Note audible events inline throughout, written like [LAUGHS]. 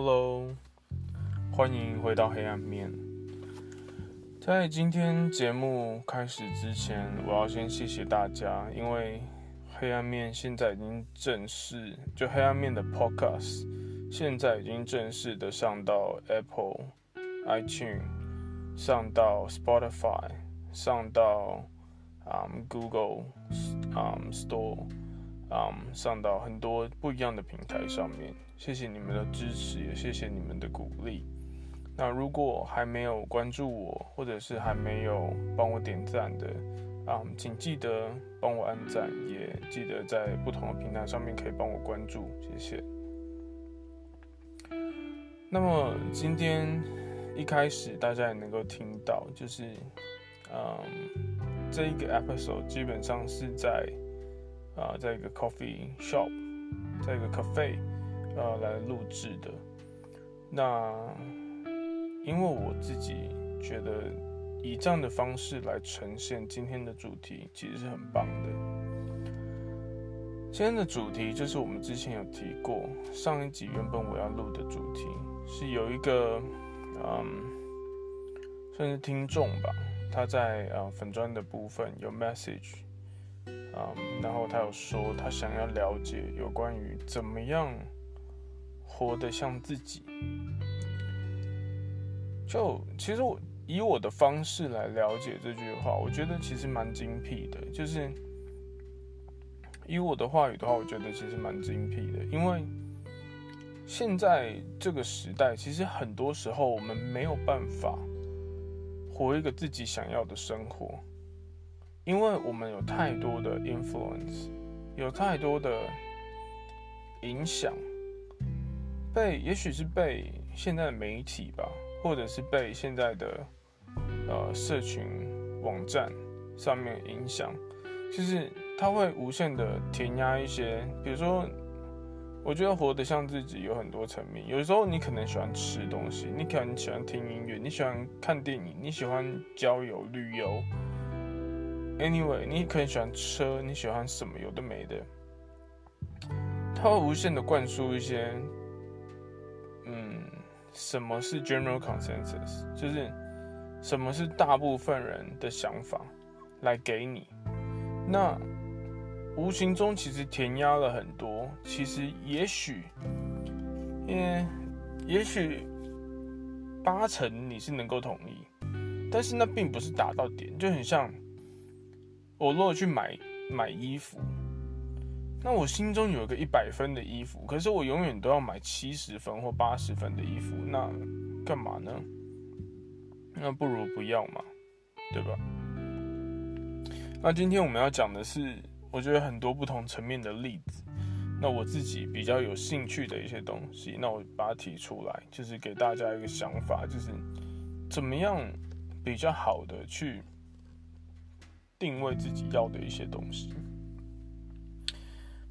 Hello，欢迎回到黑暗面。在今天节目开始之前，我要先谢谢大家，因为黑暗面现在已经正式，就黑暗面的 Podcast 现在已经正式的上到 Apple iTunes，上到 Spotify，上到、um, Google、um, Store，、um, 上到很多不一样的平台上面。谢谢你们的支持，也谢谢你们的鼓励。那如果还没有关注我，或者是还没有帮我点赞的，啊、请记得帮我按赞，也记得在不同的平台上面可以帮我关注，谢谢。那么今天一开始大家也能够听到，就是，嗯，这一个 episode 基本上是在啊，在一个 coffee shop，在一个 cafe。呃，来录制的。那因为我自己觉得以这样的方式来呈现今天的主题，其实是很棒的。今天的主题就是我们之前有提过，上一集原本我要录的主题是有一个嗯，算是听众吧，他在呃粉砖的部分有 message，嗯，然后他有说他想要了解有关于怎么样。活得像自己，就其实我以我的方式来了解这句话，我觉得其实蛮精辟的。就是以我的话语的话，我觉得其实蛮精辟的。因为现在这个时代，其实很多时候我们没有办法活一个自己想要的生活，因为我们有太多的 influence，有太多的影响。被也许是被现在的媒体吧，或者是被现在的呃社群网站上面影响，就是它会无限的填压一些，比如说，我觉得活得像自己有很多层面。有时候你可能喜欢吃东西，你可能喜欢听音乐，你喜欢看电影，你喜欢交友旅游。Anyway，你可能喜欢车，你喜欢什么有的没的，它会无限的灌输一些。什么是 general consensus？就是什么是大部分人的想法来给你，那无形中其实填压了很多。其实也许，嗯也许八成你是能够同意，但是那并不是达到点，就很像我如果去买买衣服。那我心中有一个一百分的衣服，可是我永远都要买七十分或八十分的衣服，那干嘛呢？那不如不要嘛，对吧？那今天我们要讲的是，我觉得很多不同层面的例子。那我自己比较有兴趣的一些东西，那我把它提出来，就是给大家一个想法，就是怎么样比较好的去定位自己要的一些东西。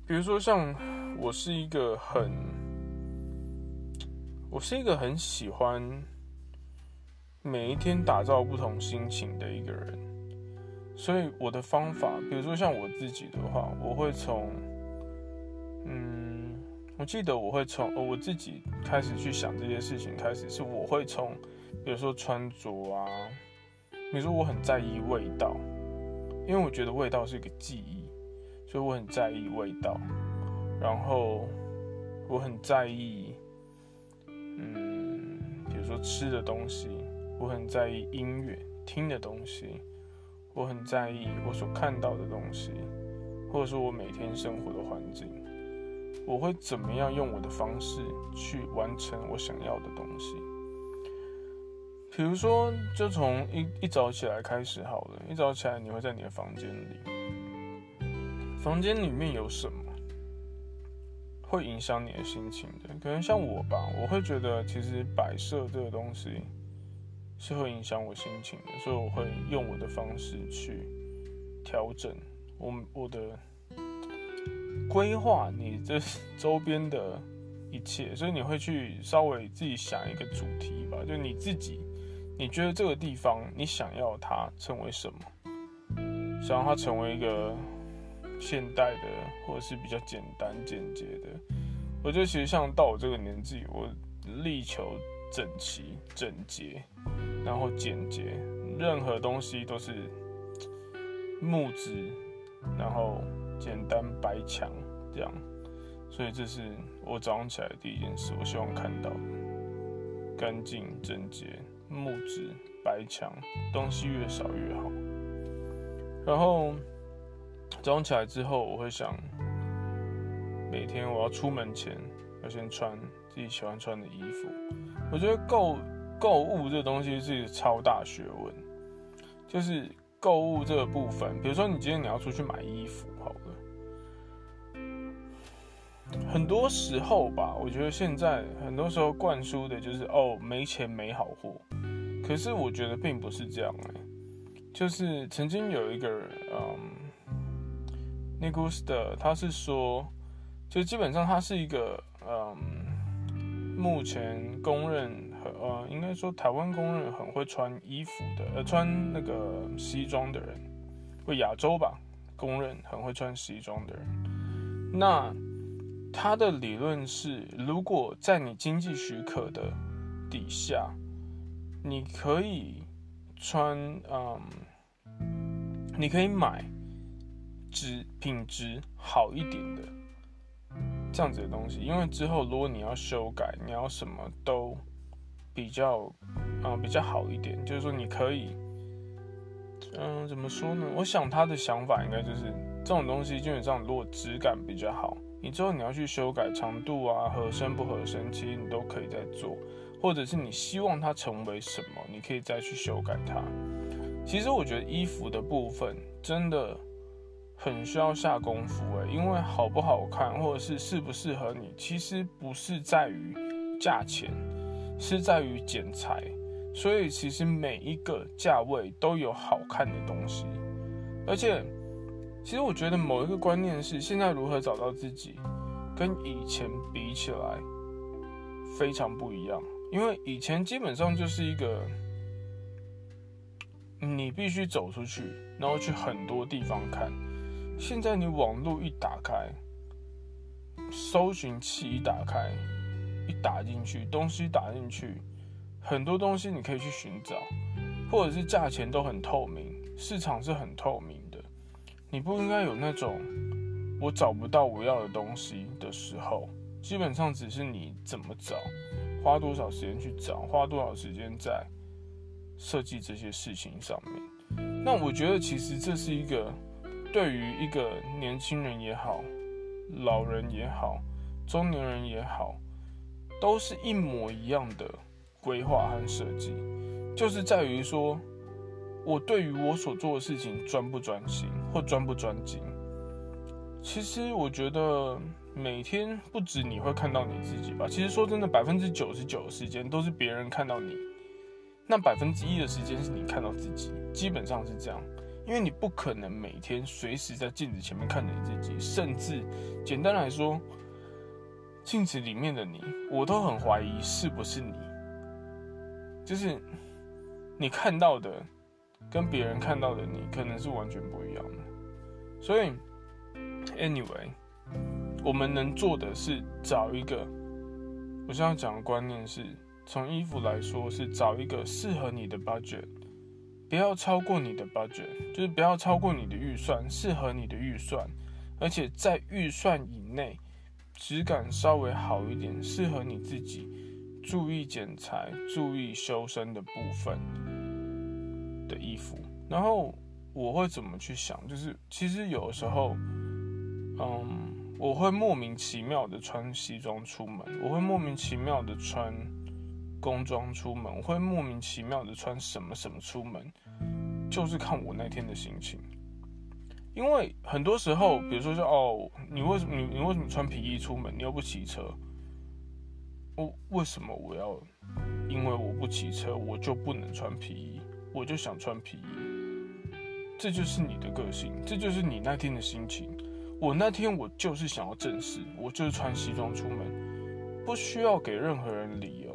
比如说，像我是一个很，我是一个很喜欢每一天打造不同心情的一个人，所以我的方法，比如说像我自己的话，我会从，嗯，我记得我会从我自己开始去想这些事情开始，是我会从，比如说穿着啊，比如说我很在意味道，因为我觉得味道是一个记忆。所以我很在意味道，然后我很在意，嗯，比如说吃的东西，我很在意音乐听的东西，我很在意我所看到的东西，或者说我每天生活的环境，我会怎么样用我的方式去完成我想要的东西。比如说，就从一一早起来开始好了，一早起来你会在你的房间里。房间里面有什么会影响你的心情的？可能像我吧，我会觉得其实摆设这个东西是会影响我心情的，所以我会用我的方式去调整我我的规划，你这 [LAUGHS] 周边的一切，所以你会去稍微自己想一个主题吧，就你自己，你觉得这个地方你想要它成为什么？想要它成为一个。现代的，或者是比较简单简洁的，我觉得其实像到我这个年纪，我力求整齐、整洁，然后简洁，任何东西都是木质，然后简单白墙这样。所以这是我早上起来的第一件事，我希望看到干净、整洁、木质、白墙，东西越少越好。然后装起来之后，我会想，每天我要出门前要先穿自己喜欢穿的衣服。我觉得购购物这东西是超大学问，就是购物这个部分，比如说你今天你要出去买衣服，好了。很多时候吧，我觉得现在很多时候灌输的就是哦，没钱没好货。可是我觉得并不是这样哎、就是曾经有一个人，嗯 n i c o s 的，他是说，就基本上他是一个，嗯，目前公认很，呃，应该说台湾公认很会穿衣服的，呃，穿那个西装的人，或亚洲吧，公认很会穿西装的人，那。他的理论是，如果在你经济许可的底下，你可以穿，嗯，你可以买质品质好一点的这样子的东西，因为之后如果你要修改，你要什么都比较，啊，比较好一点，就是说你可以，嗯，怎么说呢？我想他的想法应该就是这种东西基本上如果质感比较好。你之后你要去修改长度啊，合身不合身，其实你都可以再做，或者是你希望它成为什么，你可以再去修改它。其实我觉得衣服的部分真的很需要下功夫诶，因为好不好看或者是适不适合你，其实不是在于价钱，是在于剪裁。所以其实每一个价位都有好看的东西，而且。其实我觉得某一个观念是，现在如何找到自己，跟以前比起来非常不一样。因为以前基本上就是一个，你必须走出去，然后去很多地方看。现在你网络一打开，搜寻器一打开，一打进去，东西打进去，很多东西你可以去寻找，或者是价钱都很透明，市场是很透明的。你不应该有那种我找不到我要的东西的时候，基本上只是你怎么找，花多少时间去找，花多少时间在设计这些事情上面。那我觉得其实这是一个对于一个年轻人也好，老人也好，中年人也好，都是一模一样的规划和设计，就是在于说。我对于我所做的事情专不专心或专不专精，其实我觉得每天不止你会看到你自己吧。其实说真的，百分之九十九的时间都是别人看到你，那百分之一的时间是你看到自己，基本上是这样。因为你不可能每天随时在镜子前面看着你自己，甚至简单来说，镜子里面的你，我都很怀疑是不是你，就是你看到的。跟别人看到的你可能是完全不一样的，所以，anyway，我们能做的是找一个，我现在讲的观念是，从衣服来说是找一个适合你的 budget，不要超过你的 budget，就是不要超过你的预算，适合你的预算，而且在预算以内，质感稍微好一点，适合你自己，注意剪裁，注意修身的部分。的衣服，然后我会怎么去想？就是其实有的时候，嗯，我会莫名其妙的穿西装出门，我会莫名其妙的穿工装出门，我会莫名其妙的穿什么什么出门，就是看我那天的心情。因为很多时候，比如说说哦，你为什么你你为什么穿皮衣出门？你又不骑车？我为什么我要？因为我不骑车，我就不能穿皮衣？我就想穿皮衣，这就是你的个性，这就是你那天的心情。我那天我就是想要正式，我就是穿西装出门，不需要给任何人理由。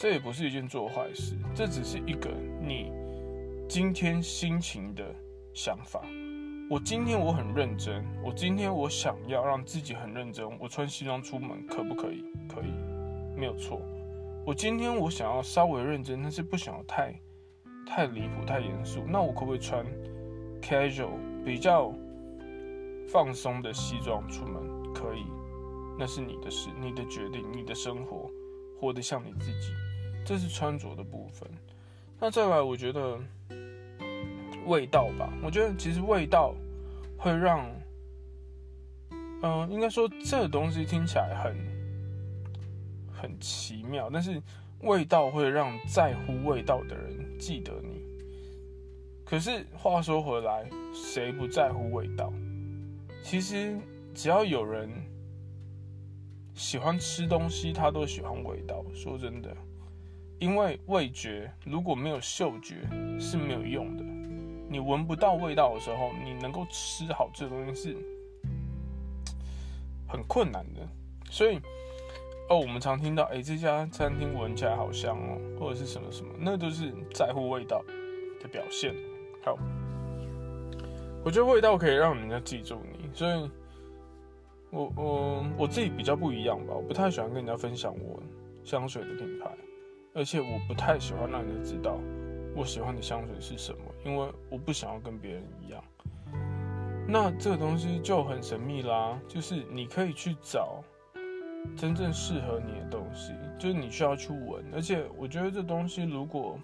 这也不是一件做坏事，这只是一个你今天心情的想法。我今天我很认真，我今天我想要让自己很认真，我穿西装出门可不可以？可以，没有错。我今天我想要稍微认真，但是不想要太太离谱、太严肃，那我可不可以穿 casual 比较放松的西装出门？可以，那是你的事，你的决定，你的生活，活得像你自己，这是穿着的部分。那再来，我觉得味道吧，我觉得其实味道会让，嗯、应该说这个东西听起来很很奇妙，但是味道会让在乎味道的人记得你。可是话说回来，谁不在乎味道？其实只要有人喜欢吃东西，他都喜欢味道。说真的。因为味觉如果没有嗅觉是没有用的，你闻不到味道的时候，你能够吃好这东西是很困难的。所以，哦，我们常听到，哎，这家餐厅闻起来好香哦，或者是什么什么，那都是在乎味道的表现。好，我觉得味道可以让人家记住你，所以我我我自己比较不一样吧，我不太喜欢跟人家分享我香水的品牌。而且我不太喜欢让人知道我喜欢的香水是什么，因为我不想要跟别人一样。那这个东西就很神秘啦，就是你可以去找真正适合你的东西，就是你需要去闻。而且我觉得这东西如果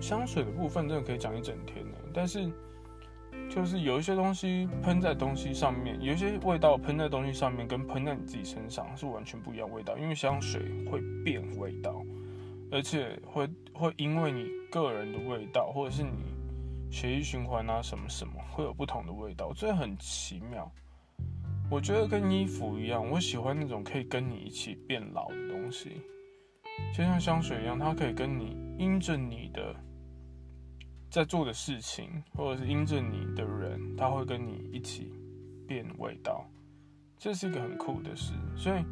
香水的部分真的可以讲一整天呢，但是。就是有一些东西喷在东西上面，有一些味道喷在东西上面，跟喷在你自己身上是完全不一样味道。因为香水会变味道，而且会会因为你个人的味道，或者是你血液循环啊什么什么，会有不同的味道，这很奇妙。我觉得跟衣服一样，我喜欢那种可以跟你一起变老的东西，就像香水一样，它可以跟你因着你的。在做的事情，或者是因着你的人，他会跟你一起变味道，这是一个很酷的事。所以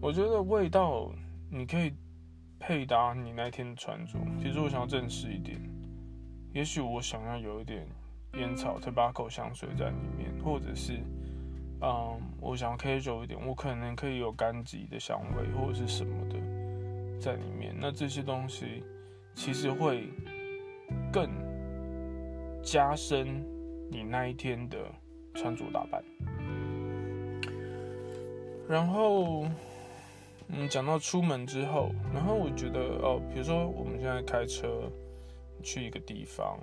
我觉得味道你可以配搭你那天的穿着。其实我想要正式一点，也许我想要有一点烟草 tobacco 香水在里面，或者是嗯，我想要 casual 一点，我可能可以有柑橘的香味或者是什么的在里面。那这些东西其实会。更加深你那一天的穿着打扮。然后，嗯，讲到出门之后，然后我觉得哦，比如说我们现在开车去一个地方，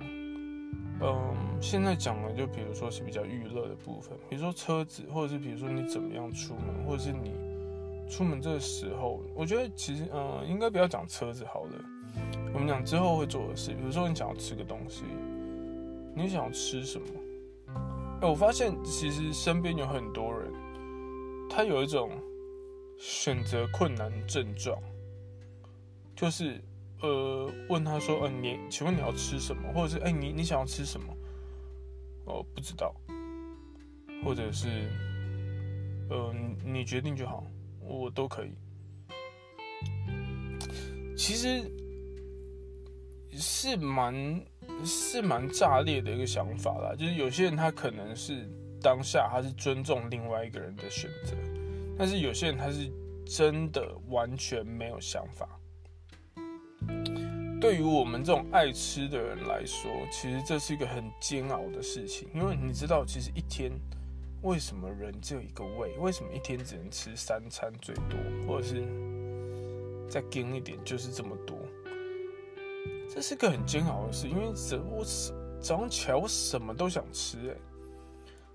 嗯，现在讲的就比如说是比较娱乐的部分，比如说车子，或者是比如说你怎么样出门，或者是你出门这个时候，我觉得其实嗯，应该不要讲车子好了。我们讲之后会做的事，比如说你想要吃个东西，你想吃什么？哎，我发现其实身边有很多人，他有一种选择困难症状，就是呃，问他说，呃，你请问你要吃什么？或者是哎，你你想要吃什么？哦，不知道，或者是呃，你决定就好，我都可以。其实。是蛮是蛮炸裂的一个想法啦，就是有些人他可能是当下他是尊重另外一个人的选择，但是有些人他是真的完全没有想法。对于我们这种爱吃的人来说，其实这是一个很煎熬的事情，因为你知道，其实一天为什么人只有一个胃？为什么一天只能吃三餐最多，或者是再精一点就是这么多？这是个很煎熬的事，因为早我早上起来我什么都想吃哎。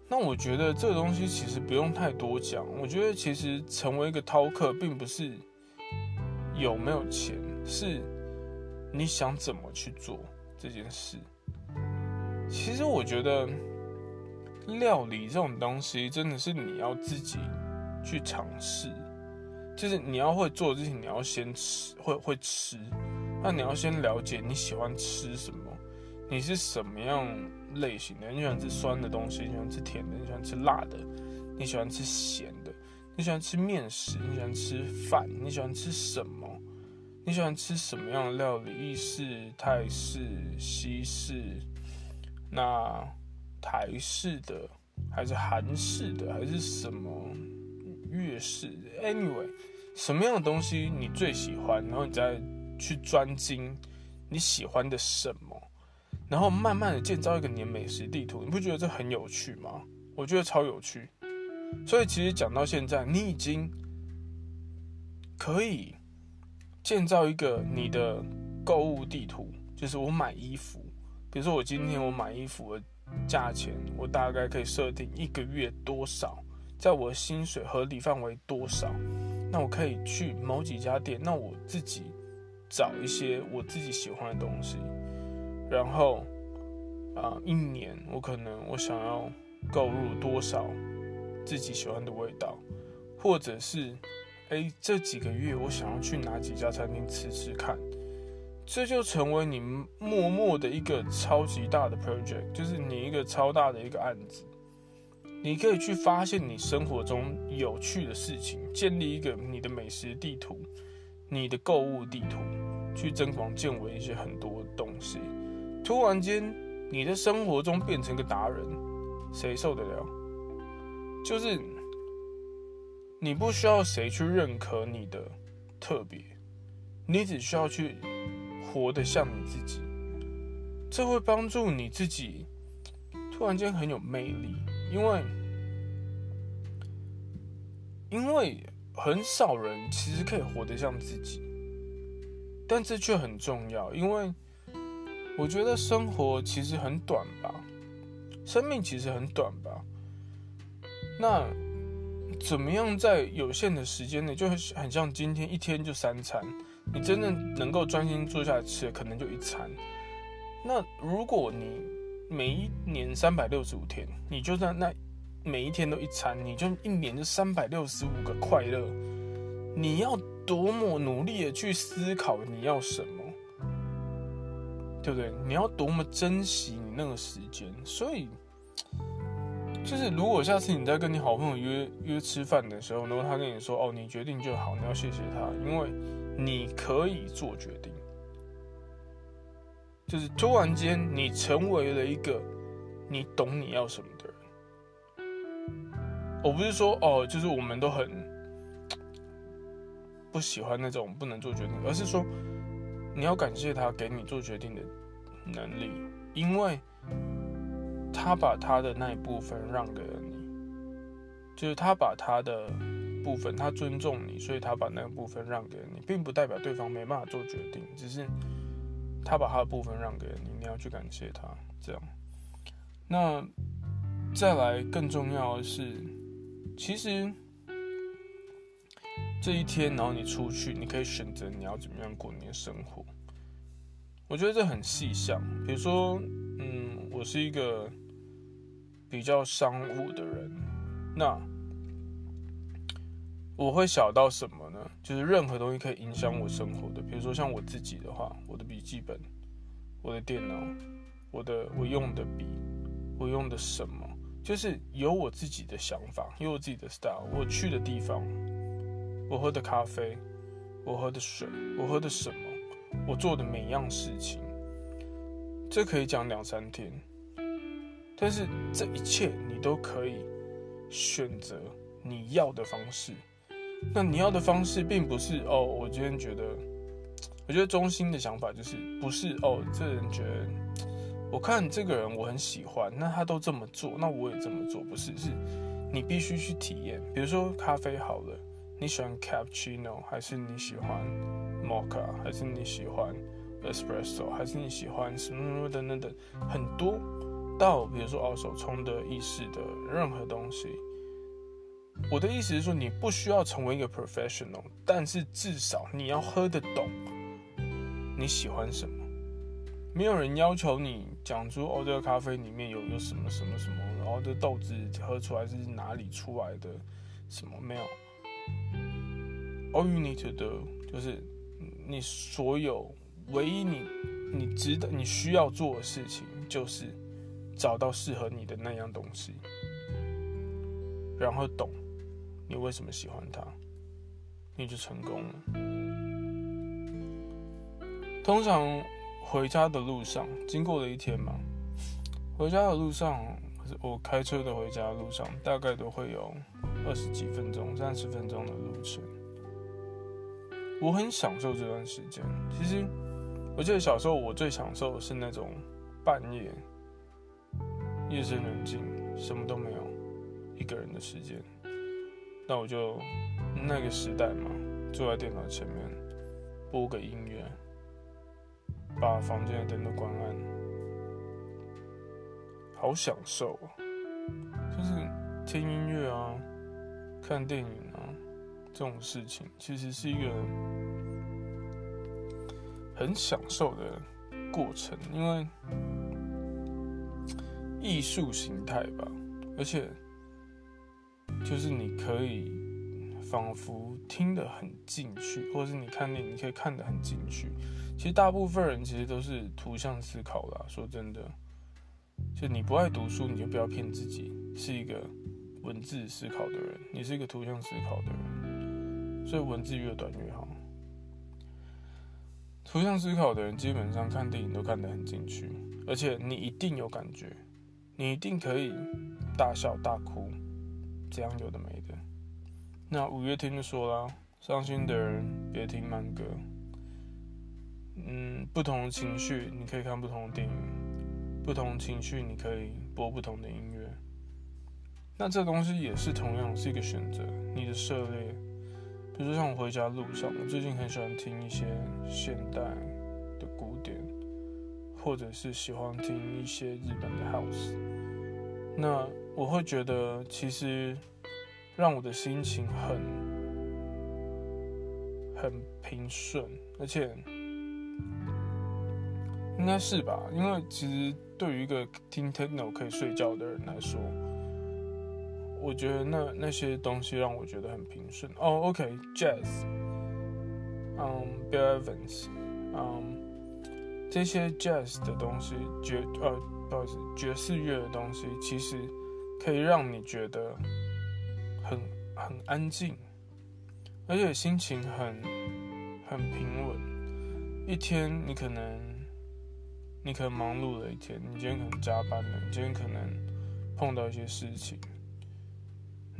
那我觉得这个东西其实不用太多讲。我觉得其实成为一个饕客，并不是有没有钱，是你想怎么去做这件事。其实我觉得料理这种东西，真的是你要自己去尝试，就是你要会做之前，你要先吃，会会吃。那你要先了解你喜欢吃什么，你是什么样类型的？你喜欢吃酸的东西，你喜欢吃甜的，你喜欢吃辣的，你喜欢吃咸的，你喜欢吃面食，你喜欢吃饭，你喜欢吃什么？你喜欢吃什么样的料理？意式、泰式、西式，那台式的还是韩式的还是什么粤式？Anyway，什么样的东西你最喜欢，然后你再去专精你喜欢的什么，然后慢慢的建造一个你的美食地图，你不觉得这很有趣吗？我觉得超有趣。所以其实讲到现在，你已经可以建造一个你的购物地图，就是我买衣服，比如说我今天我买衣服的价钱，我大概可以设定一个月多少，在我的薪水合理范围多少。那我可以去某几家店，那我自己找一些我自己喜欢的东西，然后啊，一年我可能我想要购入多少自己喜欢的味道，或者是哎，这几个月我想要去哪几家餐厅吃吃看，这就成为你默默的一个超级大的 project，就是你一个超大的一个案子。你可以去发现你生活中有趣的事情，建立一个你的美食地图，你的购物地图，去增广见闻一些很多东西。突然间，你的生活中变成个达人，谁受得了？就是你不需要谁去认可你的特别，你只需要去活得像你自己，这会帮助你自己突然间很有魅力。因为，因为很少人其实可以活得像自己，但这却很重要。因为我觉得生活其实很短吧，生命其实很短吧。那怎么样在有限的时间内，就很很像今天一天就三餐，你真正能够专心坐下来吃的，可能就一餐。那如果你每一年三百六十五天，你就算那每一天都一餐，你就一年就三百六十五个快乐。你要多么努力的去思考你要什么，对不对？你要多么珍惜你那个时间。所以，就是如果下次你在跟你好朋友约约吃饭的时候，然后他跟你说：“哦，你决定就好，你要谢谢他，因为你可以做决定。”就是突然间，你成为了一个你懂你要什么的人。我不是说哦，就是我们都很不喜欢那种不能做决定，而是说你要感谢他给你做决定的能力，因为他把他的那一部分让给了你，就是他把他的部分，他尊重你，所以他把那个部分让给了你，并不代表对方没办法做决定，只是。他把他的部分让给了你，你要去感谢他。这样，那再来更重要的是，其实这一天，然后你出去，你可以选择你要怎么样过你的生活。我觉得这很细项。比如说，嗯，我是一个比较商务的人，那我会想到什么呢？就是任何东西可以影响我生活的，比如说像我自己的话，我的笔记本、我的电脑、我的我用的笔、我用的什么，就是有我自己的想法，有我自己的 style，我去的地方，我喝的咖啡，我喝的水，我喝的什么，我做的每一样事情，这可以讲两三天，但是这一切你都可以选择你要的方式。那你要的方式并不是哦，我今天觉得，我觉得中心的想法就是不是哦，这人觉得，我看这个人我很喜欢，那他都这么做，那我也这么做，不是，是你必须去体验。比如说咖啡好了，你喜欢 cappuccino 还是你喜欢 mocha 还是你喜欢 espresso 还是你喜欢什么什么等等等，很多到比如说哦手冲的意式的任何东西。我的意思是说，你不需要成为一个 professional，但是至少你要喝得懂你喜欢什么。没有人要求你讲出哦，这个咖啡里面有有什么什么什么，然后这豆子喝出来是哪里出来的，什么没有。All you need to do 就是你所有唯一你你值得你需要做的事情，就是找到适合你的那样东西，然后懂。你为什么喜欢他，你就成功了。通常回家的路上，经过了一天嘛，回家的路上，我开车的回家的路上，大概都会有二十几分钟、三十分钟的路程。我很享受这段时间。其实，我记得小时候我最享受的是那种半夜夜深人静，什么都没有，一个人的时间。那我就那个时代嘛，坐在电脑前面播个音乐，把房间的灯都关暗，好享受啊！就是听音乐啊，看电影啊。这种事情其实是一个很享受的过程，因为艺术形态吧，而且就是你可以仿佛听得很进去，或者是你看电影你可以看得很进去。其实大部分人其实都是图像思考啦，说真的，就你不爱读书，你就不要骗自己是一个文字思考的人，你是一个图像思考的人。所以文字越短越好。图像思考的人基本上看电影都看得很进去，而且你一定有感觉，你一定可以大笑大哭，这样有的没的。那五月天就说了，伤心的人别听慢歌。嗯，不同的情绪你可以看不同的电影，不同的情绪你可以播不同的音乐。那这东西也是同样是一个选择，你的涉猎。比如说像我回家路上，我最近很喜欢听一些现代的古典，或者是喜欢听一些日本的 house。那我会觉得，其实让我的心情很很平顺，而且应该是吧？因为其实对于一个听 techno 可以睡觉的人来说。我觉得那那些东西让我觉得很平顺哦。Oh, OK，Jazz，嗯，Bill Evans，嗯，这些 Jazz 的东西，爵呃，不好意思，爵士乐的东西，其实可以让你觉得很很安静，而且心情很很平稳。一天你可能你可能忙碌了一天，你今天可能加班了，你今天可能碰到一些事情。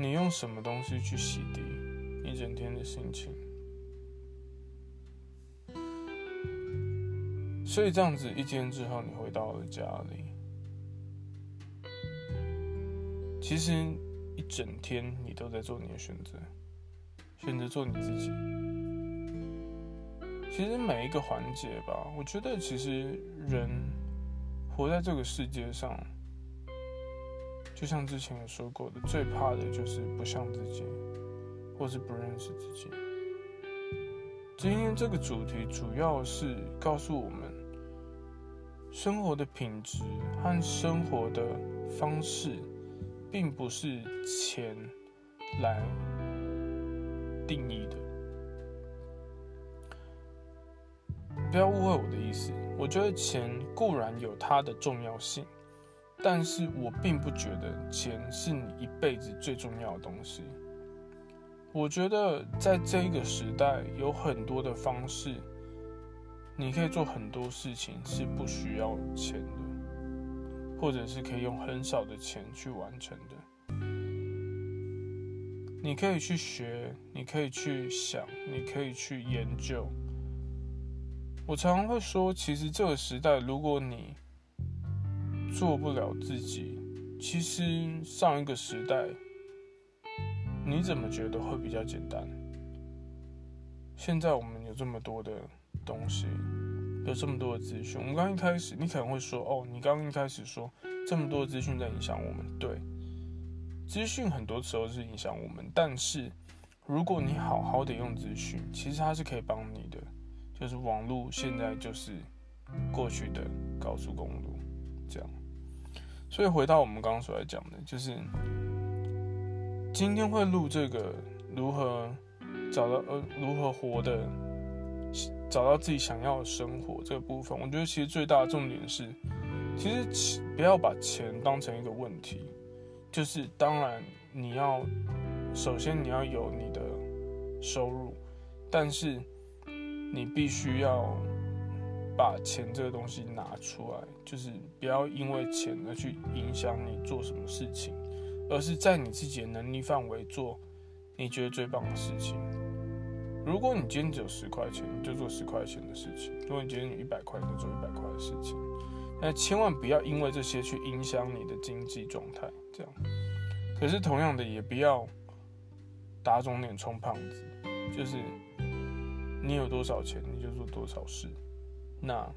你用什么东西去洗涤一整天的心情？所以这样子一天之后，你回到了家里，其实一整天你都在做你的选择，选择做你自己。其实每一个环节吧，我觉得其实人活在这个世界上。就像之前有说过的，最怕的就是不像自己，或是不认识自己。今天这个主题主要是告诉我们，生活的品质和生活的方式，并不是钱来定义的。不要误会我的意思，我觉得钱固然有它的重要性。但是我并不觉得钱是你一辈子最重要的东西。我觉得在这个时代有很多的方式，你可以做很多事情是不需要钱的，或者是可以用很少的钱去完成的。你可以去学，你可以去想，你可以去研究。我常常会说，其实这个时代，如果你做不了自己，其实上一个时代，你怎么觉得会比较简单？现在我们有这么多的东西，有这么多的资讯。我们刚一开始，你可能会说：“哦，你刚一开始说这么多资讯在影响我们。”对，资讯很多时候是影响我们，但是如果你好好的用资讯，其实它是可以帮你的。就是网络现在就是过去的高速公路，这样。所以回到我们刚刚所来讲的，就是今天会录这个如何找到呃如何活的，找到自己想要的生活这个部分，我觉得其实最大的重点是，其实不要把钱当成一个问题，就是当然你要首先你要有你的收入，但是你必须要。把钱这个东西拿出来，就是不要因为钱而去影响你做什么事情，而是在你自己的能力范围做你觉得最棒的事情。如果你今天只有十块钱，你就做十块钱的事情；如果你今天有一百块，你就做一百块的事情。那千万不要因为这些去影响你的经济状态。这样，可是同样的，也不要打肿脸充胖子，就是你有多少钱，你就做多少事。那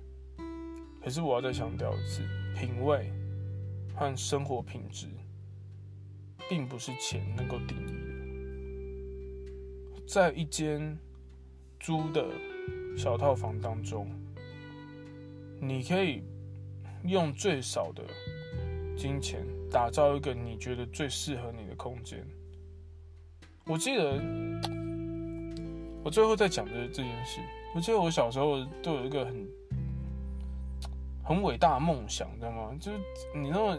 可是我要再强调一次，品味和生活品质，并不是钱能够定义的。在一间租的小套房当中，你可以用最少的金钱打造一个你觉得最适合你的空间。我记得，我最后再讲的这件事。我记得我小时候都有一个很很伟大的梦想，你知道吗？就是你那么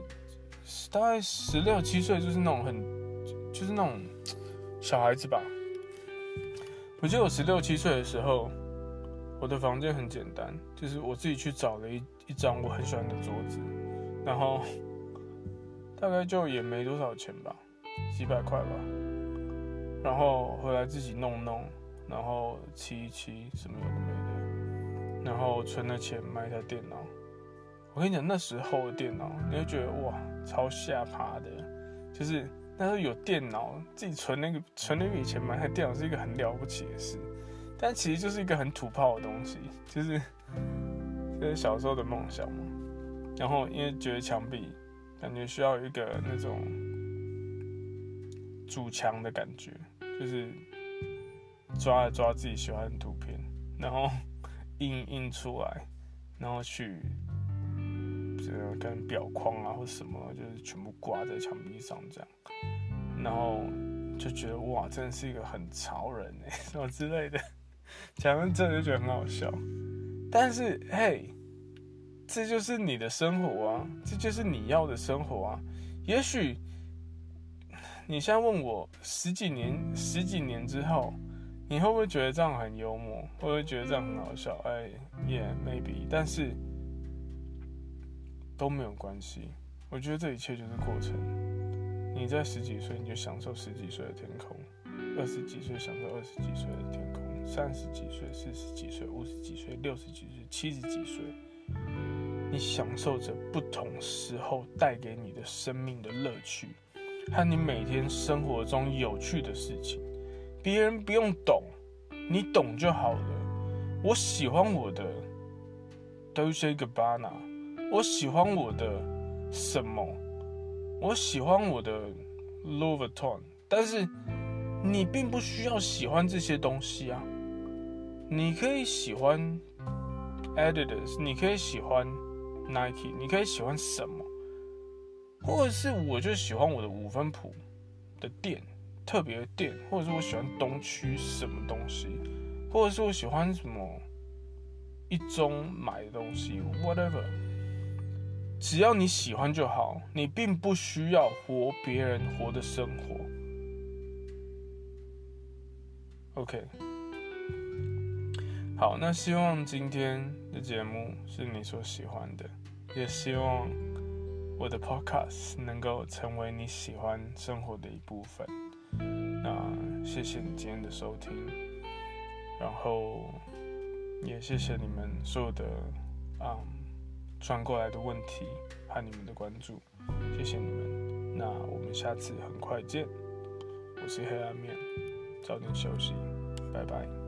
大概十六七岁，就是那种很就是那种小孩子吧。我记得我十六七岁的时候，我的房间很简单，就是我自己去找了一一张我很喜欢的桌子，然后大概就也没多少钱吧，几百块吧，然后回来自己弄弄，然后漆一漆什么有的没的，然后存了钱买一台电脑。我跟你讲，那时候的电脑，你会觉得哇，超下趴的，就是。那时候有电脑，自己存那个存那笔钱买台电脑是一个很了不起的事，但其实就是一个很土炮的东西，就是就是小时候的梦想嘛。然后因为觉得墙壁感觉需要一个那种主墙的感觉，就是抓来抓自己喜欢的图片，然后 [LAUGHS] 印印出来，然后去这个跟表框啊或什么，就是全部挂在墙壁上这样。然后就觉得哇，真的是一个很潮人哎，[LAUGHS] 什么之类的，讲完真的就觉得很好笑。但是嘿，这就是你的生活啊，这就是你要的生活啊。也许你现在问我十几年、十几年之后，你会不会觉得这样很幽默？会不会觉得这样很好笑？哎，yeah，maybe。但是都没有关系，我觉得这一切就是过程。你在十几岁，你就享受十几岁的天空；二十几岁享受二十几岁的天空；三十几岁、四十几岁、五十几岁、六十几岁、七十几岁，你享受着不同时候带给你的生命的乐趣，和你每天生活中有趣的事情。别人不用懂，你懂就好了。我喜欢我的 Dolce Gabbana，我喜欢我的什么？我喜欢我的 Louis Vuitton，但是你并不需要喜欢这些东西啊。你可以喜欢 Adidas，你可以喜欢 Nike，你可以喜欢什么？或者是我就喜欢我的五分谱的店，特别的店，或者是我喜欢东区什么东西，或者是我喜欢什么一中买的东西，whatever。只要你喜欢就好，你并不需要活别人活的生活。OK，好，那希望今天的节目是你所喜欢的，也希望我的 Podcast 能够成为你喜欢生活的一部分。那谢谢你今天的收听，然后也谢谢你们所有的啊。转过来的问题和你们的关注，谢谢你们。那我们下次很快见。我是黑暗面，早点休息，拜拜。